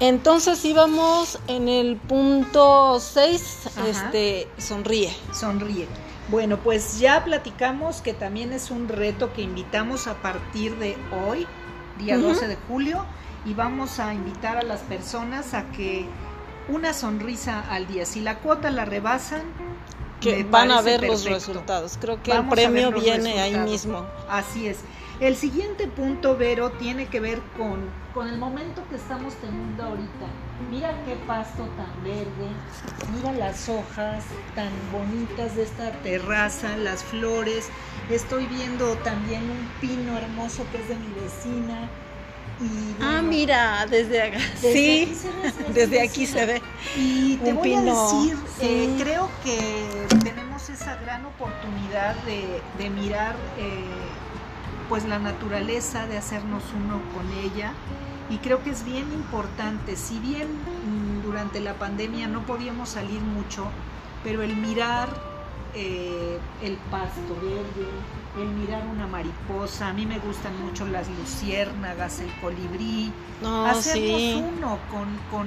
Entonces íbamos en el punto 6, este, sonríe. Sonríe. Bueno, pues ya platicamos que también es un reto que invitamos a partir de hoy, día 12 de julio, y vamos a invitar a las personas a que una sonrisa al día, si la cuota la rebasan, que van a ver los resultados. Creo que el premio viene ahí mismo. Así es. El siguiente punto, Vero, tiene que ver con, con el momento que estamos teniendo ahorita. Mira qué pasto tan verde, mira las hojas tan bonitas de esta terraza, las flores. Estoy viendo también un pino hermoso que es de mi vecina. Y, ah, mira, desde acá. sí, desde aquí se ve. Y te voy a decir, eh, creo que tenemos esa gran oportunidad de, de mirar eh, pues la naturaleza, de hacernos uno con ella. Y creo que es bien importante, si bien mm, durante la pandemia no podíamos salir mucho, pero el mirar eh, el pasto verde, el mirar una mariposa, a mí me gustan mucho las luciérnagas, el colibrí, hacernos uno con, con,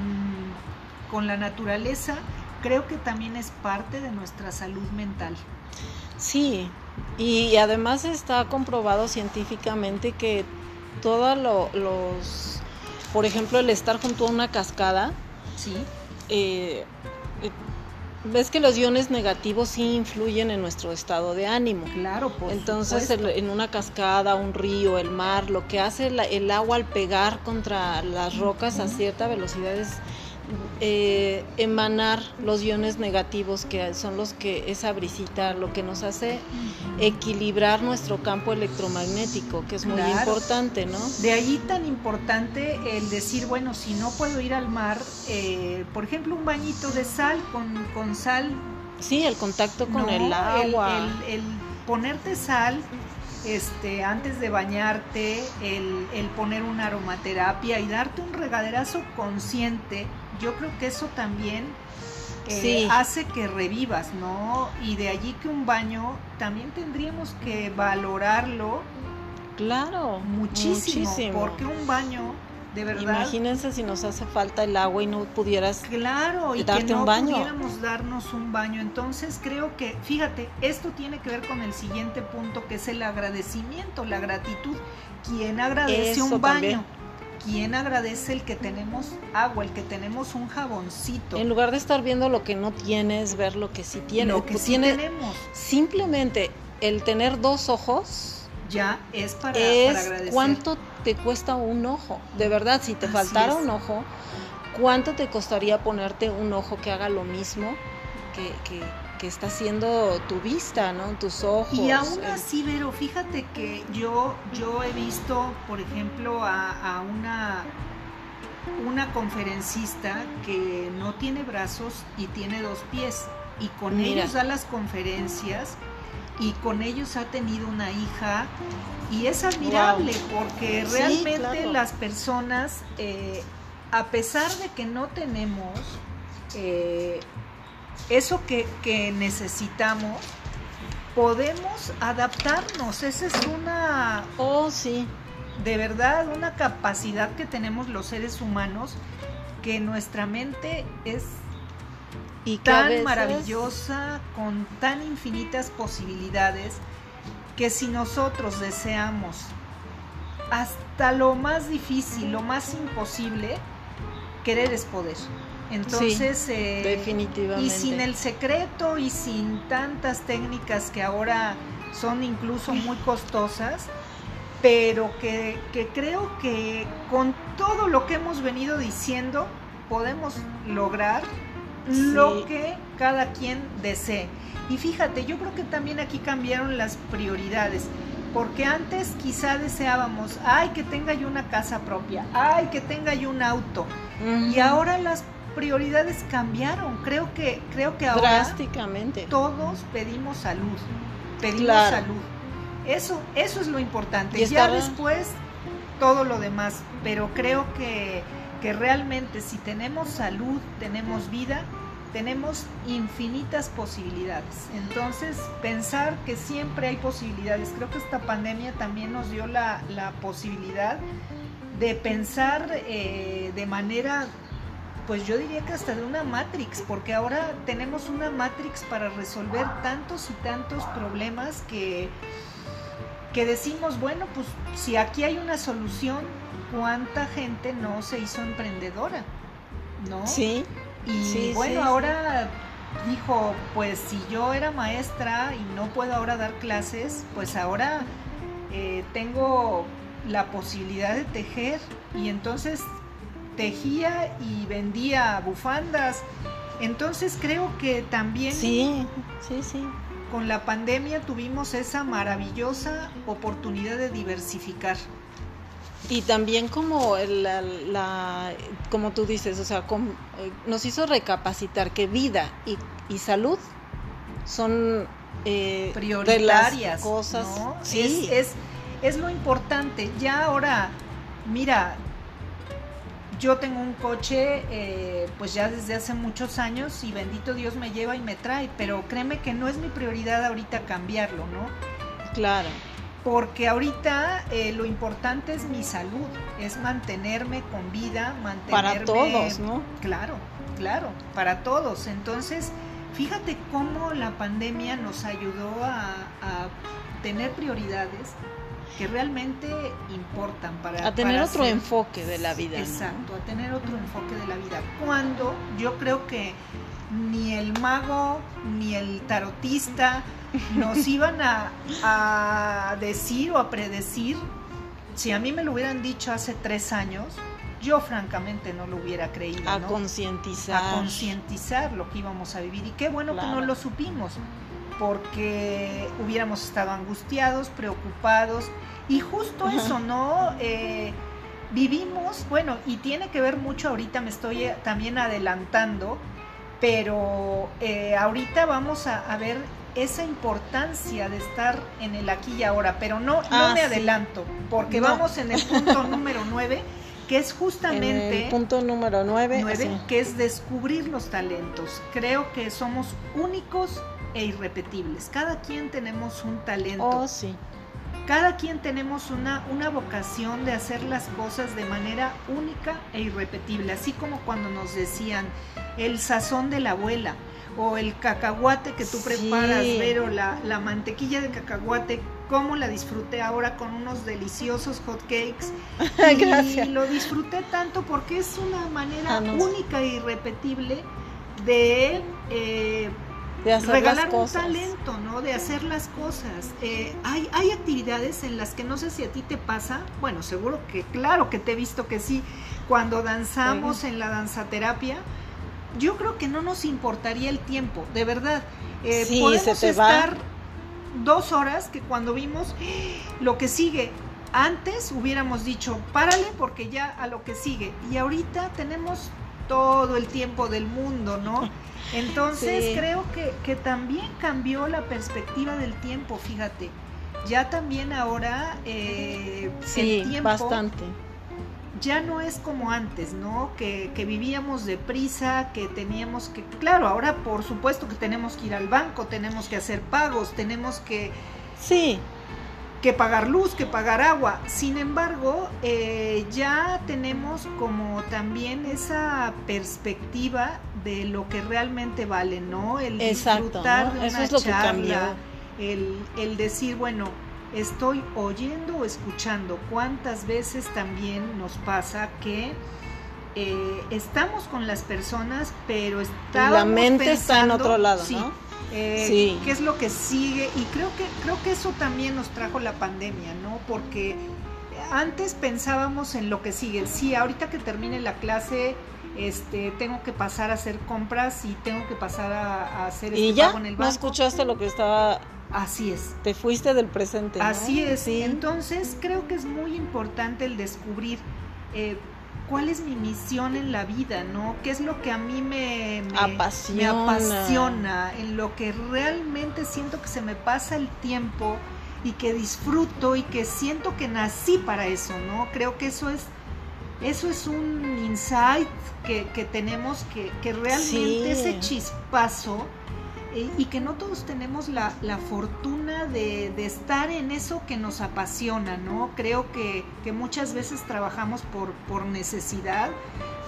con la naturaleza, creo que también es parte de nuestra salud mental. Sí, y además está comprobado científicamente que todos los, por ejemplo, el estar junto a una cascada, sí. Eh, eh, ves que los iones negativos sí influyen en nuestro estado de ánimo. Claro, por Entonces, en una cascada, un río, el mar, lo que hace el agua al pegar contra las rocas a cierta velocidad es eh, emanar los iones negativos que son los que esa brisita lo que nos hace equilibrar nuestro campo electromagnético que es muy importante no de allí tan importante el decir bueno si no puedo ir al mar eh, por ejemplo un bañito de sal con, con sal. Sí el contacto con el agua. el, ponerte sal este, antes de bañarte, el, el, poner una aromaterapia y darte un regaderazo consciente yo creo que eso también eh, hace que revivas, ¿no? Y de allí que un baño también tendríamos que valorarlo. Claro, muchísimo, porque un baño de verdad. Imagínense si nos hace falta el agua y no pudieras claro, y darte que no un baño. pudiéramos darnos un baño. Entonces creo que, fíjate, esto tiene que ver con el siguiente punto que es el agradecimiento, la gratitud. ¿Quién agradece un baño? ¿Quién agradece el que tenemos agua, el que tenemos un jaboncito? En lugar de estar viendo lo que no tienes, ver lo que sí tienes. Lo que sí tenemos. Simplemente el tener dos ojos. Ya es para, agradecer. ¿Cuánto te cuesta un ojo? De verdad, si te faltara un ojo, ¿cuánto te costaría ponerte un ojo que haga lo mismo que, que que está haciendo tu vista, ¿no? Tus ojos. Y aún así, Vero, fíjate que yo, yo he visto, por ejemplo, a, una, una conferencista que no tiene brazos y tiene dos pies. Y con ellos da las conferencias y con ellos ha tenido una hija y es admirable porque realmente las personas, eh, a pesar de que no tenemos eh, eso que, necesitamos, podemos adaptarnos. Esa es una... Oh, sí. De verdad, una capacidad que tenemos los seres humanos que nuestra mente es y tan maravillosa, con tan infinitas posibilidades, que si nosotros deseamos hasta lo más difícil, lo más imposible, querer es poder. Entonces, eh, definitivamente. Y sin el secreto y sin tantas técnicas que ahora son incluso muy costosas, pero que, creo que con todo lo que hemos venido diciendo podemos lograr lo que cada quien desee. Y fíjate, yo creo que también aquí cambiaron las prioridades. Porque antes quizá deseábamos, ay, que tenga yo una casa propia, ay, que tenga yo un auto. Y ahora las prioridades cambiaron. Creo que, creo que ahora drásticamente todos pedimos salud. Pedimos salud. Eso, eso es lo importante. Y ya después todo lo demás. Pero creo que, que realmente si tenemos salud, tenemos vida, tenemos infinitas posibilidades. Entonces, pensar que siempre hay posibilidades. Creo que esta pandemia también nos dio la, la posibilidad de pensar eh, de manera, pues yo diría que hasta de una Matrix, porque ahora tenemos una Matrix para resolver tantos y tantos problemas que, que decimos, bueno, pues si aquí hay una solución, ¿cuánta gente no se hizo emprendedora? ¿No? Sí. Y bueno, ahora dijo, pues si yo era maestra y no puedo ahora dar clases, pues ahora eh, tengo la posibilidad de tejer y entonces tejía y vendía bufandas. Entonces creo que también sí, sí, sí. con la pandemia tuvimos esa maravillosa oportunidad de diversificar. Y también como la, como tú dices, o sea, eh, nos hizo recapacitar que vida y, y salud son eh, prioritarias cosas. Sí. Es, es, lo importante. Ya ahora, mira, yo tengo un coche, eh, pues ya desde hace muchos años y bendito Dios me lleva y me trae, pero créeme que no es mi prioridad ahorita cambiarlo, ¿no? Claro. Porque ahorita eh, lo importante es mi salud, es mantenerme con vida, mantenerme... Para todos, ¿no? Claro, claro, para todos. Entonces, Fíjate cómo la pandemia nos ayudó a, tener prioridades que realmente importan para... A tener otro enfoque de la vida. Exacto, a tener otro enfoque de la vida. Cuando yo creo que ni el mago ni el tarotista nos iban a, a decir o a predecir, si a mí me lo hubieran dicho hace tres años, yo francamente no lo hubiera creído. A concientizar. A concientizar lo que íbamos a vivir. Y qué bueno que no lo supimos, porque hubiéramos estado angustiados, preocupados. Y justo eso, ¿no? Eh, vivimos, bueno, y tiene que ver mucho, ahorita me estoy eh, también adelantando, pero eh, ahorita vamos a, ver esa importancia de estar en el aquí y ahora, pero no, no ah, me adelanto, porque vamos en el punto número 9 que es justamente... el punto número 9. que es descubrir los talentos. Creo que somos únicos e irrepetibles. Cada quien tenemos un talento. Oh, sí. Cada quien tenemos una, una vocación de hacer las cosas de manera única e irrepetible. Así como cuando nos decían el sazón de la abuela o el cacahuate que tú preparas, pero la, la mantequilla de cacahuate cómo la disfruté ahora con unos deliciosos hot cakes. Y lo disfruté tanto porque es una manera ah, única e irrepetible de, eh, regalar un talento, ¿no? De hacer las cosas. Eh, hay, hay actividades en las que no sé si a ti te pasa, bueno, seguro que claro que te he visto que sí, cuando danzamos en la danzaterapia, yo creo que no nos importaría el tiempo, de verdad. Eh, podemos estar dos horas que cuando vimos lo que sigue. Antes hubiéramos dicho, párale porque ya a lo que sigue. Y ahorita tenemos todo el tiempo del mundo, ¿no? Entonces creo que, que, también cambió la perspectiva del tiempo, fíjate. Ya también ahora eh, sí, el tiempo bastante ya no es como antes, ¿no? Que, que vivíamos deprisa, que teníamos que, claro, ahora por supuesto que tenemos que ir al banco, tenemos que hacer pagos, tenemos que... Sí. Que pagar luz, que pagar agua. Sin embargo, eh, ya tenemos como también esa perspectiva de lo que realmente vale, ¿no? El disfrutar de una charla, el, el decir, bueno, estoy oyendo o escuchando. ¿Cuántas veces también nos pasa que eh, estamos con las personas, pero estamos la mente está en otro lado, ¿no? Eh, sí. ¿Qué es lo que sigue? Y creo que creo que eso también nos trajo la pandemia, ¿no? Porque antes pensábamos en lo que sigue. Sí, ahorita que termine la clase, este, tengo que pasar a hacer compras y tengo que pasar a, hacer este ¿Y ya? en el banco. ¿No escuchaste lo que estaba Así es. Te fuiste del presente. Así es. Entonces creo que es muy importante el descubrir eh, cuál es mi misión en la vida, ¿no? ¿Qué es lo que a mí me, apasiona, en lo que realmente siento que se me pasa el tiempo y que disfruto y que siento que nací para eso, ¿no? Creo que eso es eso es un insight que, tenemos que, que realmente ese chispazo eh, y que no todos tenemos la, fortuna de, estar en eso que nos apasiona, ¿no? Creo que, muchas veces trabajamos por, por necesidad,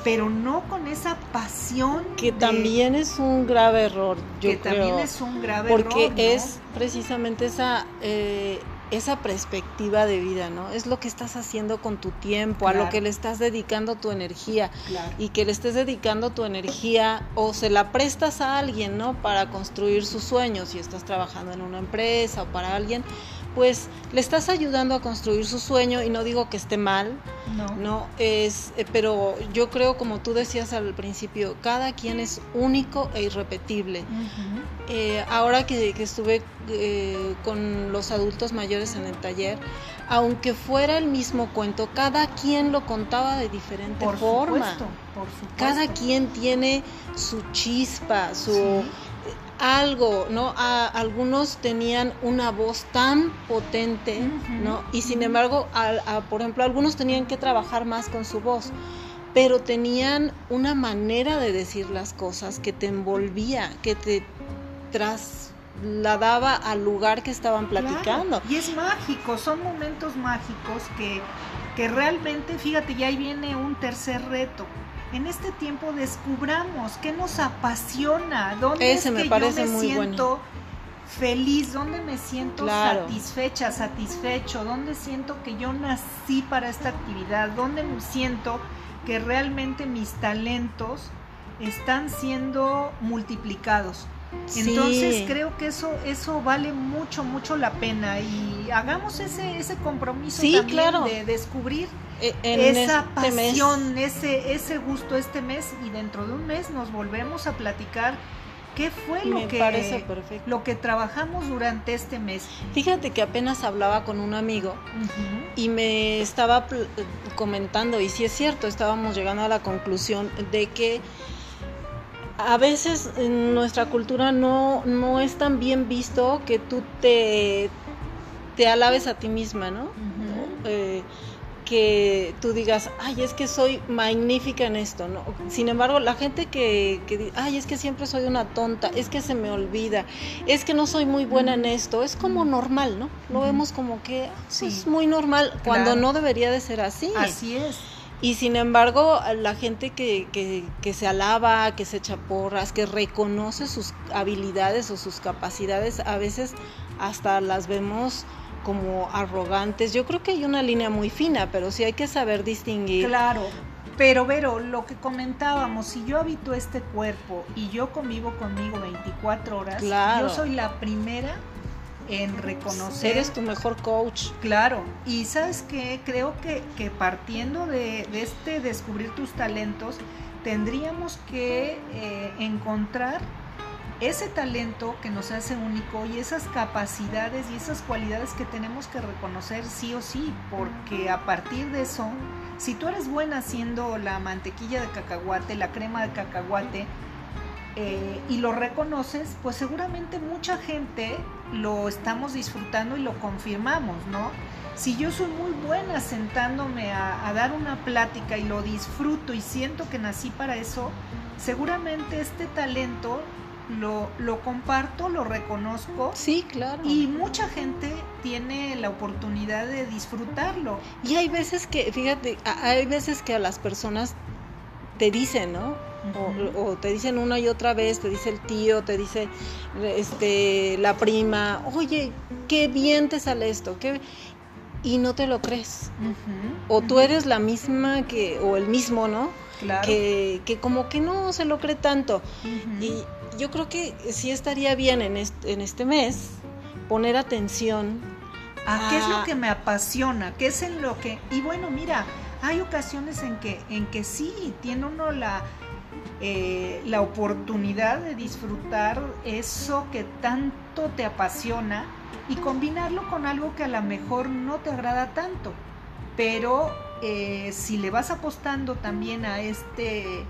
pero no con esa pasión. Que también es un grave error, yo que también es un grave error. Porque es precisamente esa eh, esa perspectiva de vida, ¿no? Es lo que estás haciendo con tu tiempo, a lo que le estás dedicando tu energía y que le estés dedicando tu energía o se la prestas a alguien, ¿no? Para construir sus sueños, si estás trabajando en una empresa o para alguien, pues le estás ayudando a construir su sueño y no digo que esté mal, no, es, eh, pero yo creo como tú decías al principio, cada quien es único e irrepetible. Eh, ahora que, estuve eh, con los adultos mayores en el taller, aunque fuera el mismo cuento, cada quien lo contaba de diferente forma. Cada quien tiene su chispa, su algo, ¿no? algunos tenían una voz tan potente, ¿no? Y sin embargo, por ejemplo, algunos tenían que trabajar más con su voz, pero tenían una manera de decir las cosas que te envolvía, que te trasladaba al lugar que estaban platicando. Y es mágico, son momentos mágicos que, que realmente, fíjate, ya ahí viene un tercer reto en este tiempo descubramos qué nos apasiona, dónde es que me parece yo me siento feliz, dónde me siento satisfecha, satisfecho, dónde siento que yo nací para esta actividad, dónde siento que realmente mis talentos están siendo multiplicados. Entonces creo que eso eso vale mucho mucho la pena y hagamos ese ese compromiso también de descubrir e, esa este pasión, ese ese gusto este mes y dentro de un mes nos volvemos a platicar qué fue lo que lo que trabajamos durante este mes. Fíjate que apenas hablaba con un amigo y me estaba comentando y si es cierto, estábamos llegando a la conclusión de que a veces en nuestra cultura no, no es tan bien visto que tú te, te alabes a ti misma, ¿no? Eh, que tú digas, ay, es que soy magnífica en esto, ¿no? Sin embargo, la gente que, que ay, es que siempre soy una tonta, es que se me olvida, es que no soy muy buena en esto, es como normal, ¿no? Lo vemos como que ah, es muy normal, cuando no debería de ser así. Así es. Y sin embargo, la gente que, que, que, se alaba, que se echa porras, que reconoce sus habilidades o sus capacidades, a veces hasta las vemos como arrogantes. Yo creo que hay una línea muy fina, pero sí hay que saber distinguir. Claro, pero Vero, lo que comentábamos, si yo habito este cuerpo y yo convivo conmigo 24 horas, yo soy la primera en reconocer. Eres tu mejor coach. Claro, y sabes que creo que, que partiendo de, este descubrir tus talentos, tendríamos que eh, encontrar ese talento que nos hace único y esas capacidades y esas cualidades que tenemos que reconocer sí o sí, porque a partir de eso, si tú eres buena haciendo la mantequilla de cacahuate, la crema de cacahuate, eh, y lo reconoces, pues seguramente mucha gente lo estamos disfrutando y lo confirmamos, ¿no? Si yo soy muy buena sentándome a, dar una plática y lo disfruto y siento que nací para eso, seguramente este talento lo, lo, comparto, lo reconozco. Sí, claro. Y mucha gente tiene la oportunidad de disfrutarlo. Y hay veces que, fíjate, hay veces que a las personas te dicen, ¿no? O, te dicen una y otra vez, te dice el tío, te dice este, la prima, oye, qué bien te sale esto, qué... y no te lo crees. O tú eres la misma que, o el mismo, ¿no? Claro. Que, que como que no se lo cree tanto. Y yo creo que sí estaría bien en este, en este mes poner atención a, qué es lo que me apasiona, qué es en lo que... Y bueno, mira, hay ocasiones en que, en que sí, tiene uno la, eh, la oportunidad de disfrutar eso que tanto te apasiona y combinarlo con algo que a lo mejor no te agrada tanto. Pero eh, si le vas apostando también a este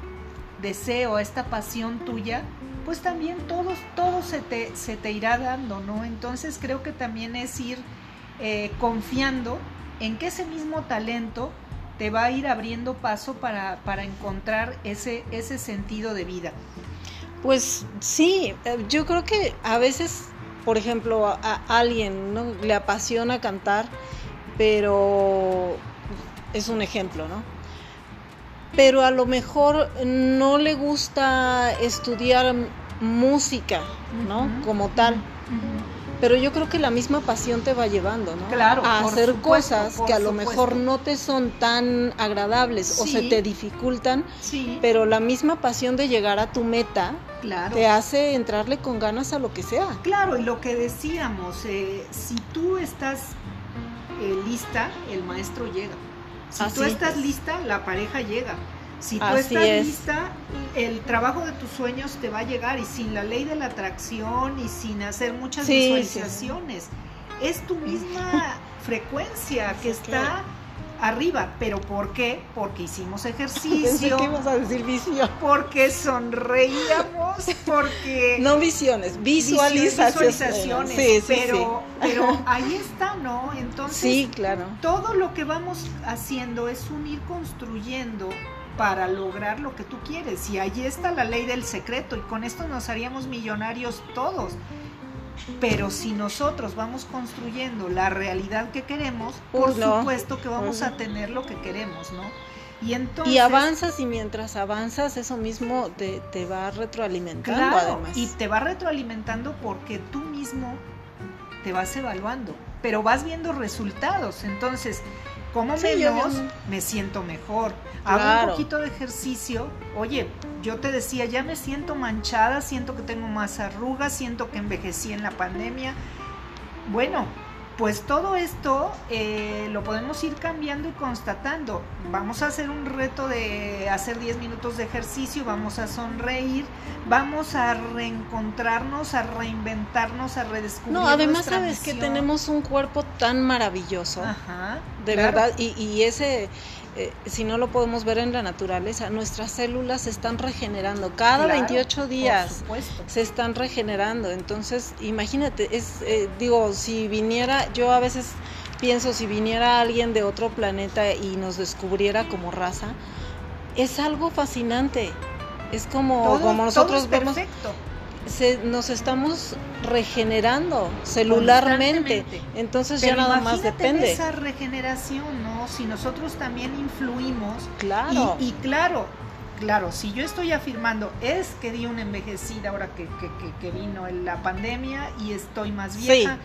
deseo, a esta pasión tuya, pues también todos, todo se te, se te irá dando, ¿no? Entonces creo que también es ir eh, confiando en que ese mismo talento te va a ir abriendo paso para, encontrar ese, ese sentido de vida. Pues sí, eh, yo creo que a veces, por ejemplo, a, alguien ¿no? le apasiona cantar, pero es un ejemplo, ¿no? Pero a lo mejor no le gusta estudiar música, ¿no? Como tal. Pero yo creo que la misma pasión te va llevando, ¿no? Claro. A hacer cosas que a lo mejor no te son tan agradables o se te dificultan, sí. pero la misma pasión de llegar a tu meta te hace entrarle con ganas a lo que sea. Claro, y lo que decíamos, eh, si tú estás eh, lista, el maestro llega. Si tú estás lista, la pareja llega. Si tú estás lista, el trabajo de tus sueños te va a llegar y sin la ley de la atracción y sin hacer muchas visualizaciones. Es tu misma frecuencia que está arriba. ¿Pero por qué? Porque hicimos ejercicio. ¿Qué a decir visión? Porque sonreíamos, porque... No visiones, visualizaciones. visualizaciones. Sí, pero, pero ahí está, ¿no? Entonces, sí, claro. todo lo que vamos haciendo es unir construyendo para lograr lo que tú quieres. Y ahí está la ley del secreto y con esto nos haríamos millonarios todos. Pero si nosotros vamos construyendo la realidad que queremos, por supuesto que vamos a tener lo que queremos, ¿no? Y, entonces, y avanzas y mientras avanzas eso mismo te, te va retroalimentando además. Y te va retroalimentando porque tú mismo te vas evaluando, pero vas viendo resultados. Entonces, como menos, me siento mejor. Hago un poquito de ejercicio. Oye, yo te decía, ya me siento manchada, siento que tengo más arrugas, siento que envejecí en la pandemia. Bueno, pues todo esto eh, lo podemos ir cambiando y constatando. Vamos a hacer un reto de hacer 10 minutos de ejercicio, vamos a sonreír, vamos a reencontrarnos, a reinventarnos, a redescubrir. No, además sabes que tenemos un cuerpo tan maravilloso, Ajá, de verdad, y, y ese eh, si no lo podemos ver en la naturaleza, nuestras células se están regenerando. Cada 28 días se están regenerando. Entonces, imagínate, es, eh, digo, si viniera, yo a veces pienso, si viniera alguien de otro planeta y nos descubriera como raza, es algo fascinante. Es como, como nosotros vemos nos estamos regenerando celularmente. Entonces ya nada más depende. esa regeneración, ¿no? Si nosotros también influimos. Claro. Y, claro, claro, si yo estoy afirmando es que di una envejecida ahora que, que, vino la pandemia y estoy más vieja.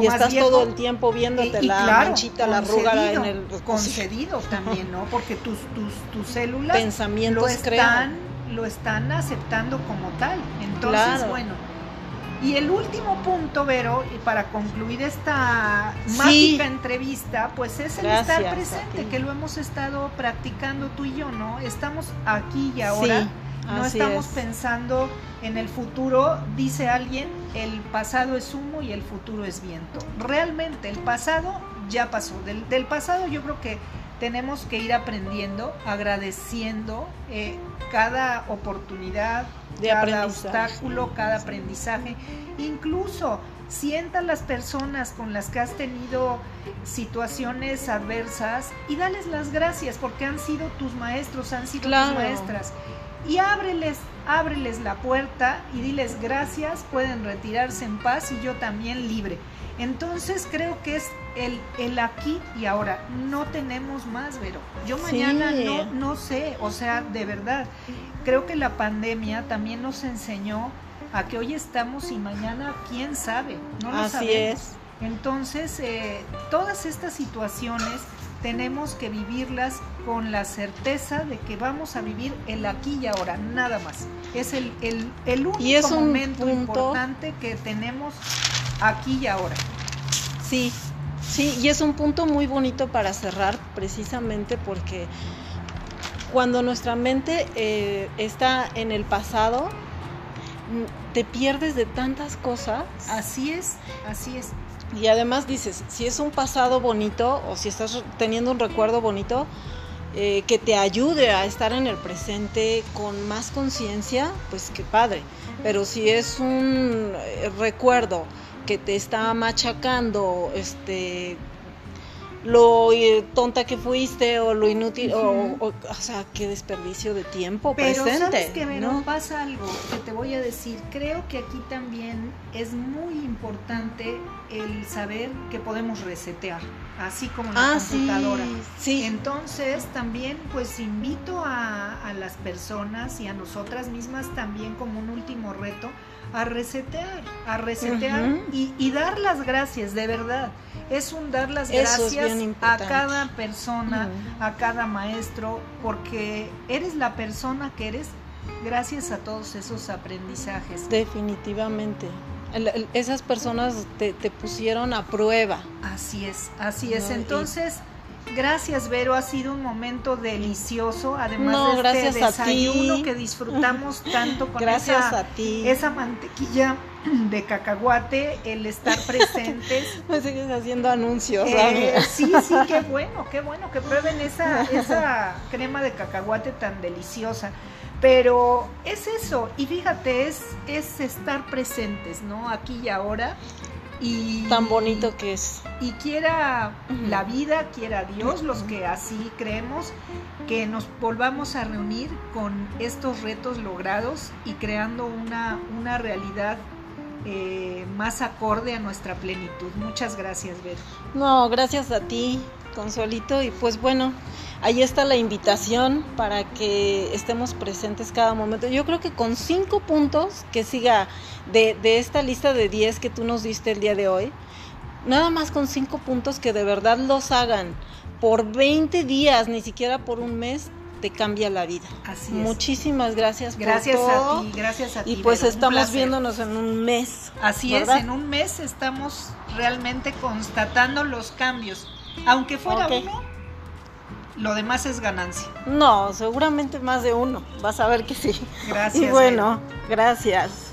y estás todo el tiempo viéndote la manchita, la arruga en el concedido también, ¿no? Porque tus tus tus células pensamientos lo están lo están aceptando como tal. Entonces, bueno. Y el último punto, Vero, y para concluir esta mágica entrevista, pues es el estar presente, que lo hemos estado practicando tú y yo, ¿no? Estamos aquí y ahora. no estamos pensando en el futuro, dice alguien, el pasado es humo y el futuro es viento. Realmente el pasado ya pasó. Del, del pasado yo creo que tenemos que ir aprendiendo, agradeciendo eh, cada oportunidad, cada obstáculo, cada aprendizaje. Incluso sienta a las personas con las que has tenido situaciones adversas y dales las gracias porque han sido tus maestros, han sido tus maestras. Y ábreles, ábreles la puerta y diles gracias, pueden retirarse en paz y yo también libre. Entonces creo que es el, el aquí y ahora. No tenemos más, Vero. Yo mañana no, no sé, o sea, de verdad, creo que la pandemia también nos enseñó a que hoy estamos y mañana quién sabe, no lo Así es. Entonces, eh, todas estas situaciones tenemos que vivirlas con la certeza de que vamos a vivir el aquí y ahora, nada más. Es el, el, el único y es un momento importante que tenemos aquí y ahora. Sí, sí, y es un punto muy bonito para cerrar precisamente porque cuando nuestra mente eh, está en el pasado, te pierdes de tantas cosas. Así es, así es. Y además dices, si es un pasado bonito o si estás teniendo un recuerdo bonito, eh, que te ayude a estar en el presente con más conciencia, pues qué padre. Pero si es un eh, recuerdo que te está machacando, este, lo eh, tonta que fuiste o lo inútil, o, o, sea, qué desperdicio de tiempo Pero presente. ¿sabes que me ¿no? pasa algo que te voy a decir? Creo que aquí también es muy importante el saber que podemos resetear, así como la ah, computadora. Sí, Entonces también pues invito a, a las personas y a nosotras mismas también como un último reto a resetear, a resetear y, y, dar las gracias, de verdad. Es un dar las gracias a cada persona, a cada maestro, porque eres la persona que eres gracias a todos esos aprendizajes. Definitivamente. esas personas te, te, pusieron a prueba. Así es, así es. Entonces... Gracias, Vero. Ha sido un momento delicioso. Además de este desayuno que disfrutamos tanto con gracias esa, a ti. esa mantequilla de cacahuate, el estar presentes. Me sigues haciendo anuncios. Eh, sí, sí, qué bueno, qué bueno que prueben esa, esa crema de cacahuate tan deliciosa. Pero es eso, y fíjate, es, es estar presentes, ¿no? Aquí y ahora. Y, tan bonito que es. Y quiera la vida, quiera Dios, los que así creemos, que nos volvamos a reunir con estos retos logrados y creando una, una realidad eh, más acorde a nuestra plenitud. Muchas gracias, Vero. No, gracias a ti, Consuelito. Y pues bueno, ahí está la invitación para que estemos presentes cada momento. Yo creo que con cinco puntos que siga de, de esta lista de 10 que tú nos diste el día de hoy, nada más con cinco puntos que de verdad los hagan por 20 días, ni siquiera por un mes, te cambia la vida. Así es. Muchísimas gracias, gracias por todo. a ti, gracias a ti. Y pues estamos viéndonos en un mes. Así es, en un mes estamos realmente constatando los cambios. Aunque fuera uno, lo demás es ganancia. No, seguramente más de uno. Vas a ver que sí. Gracias. Y bueno, gracias.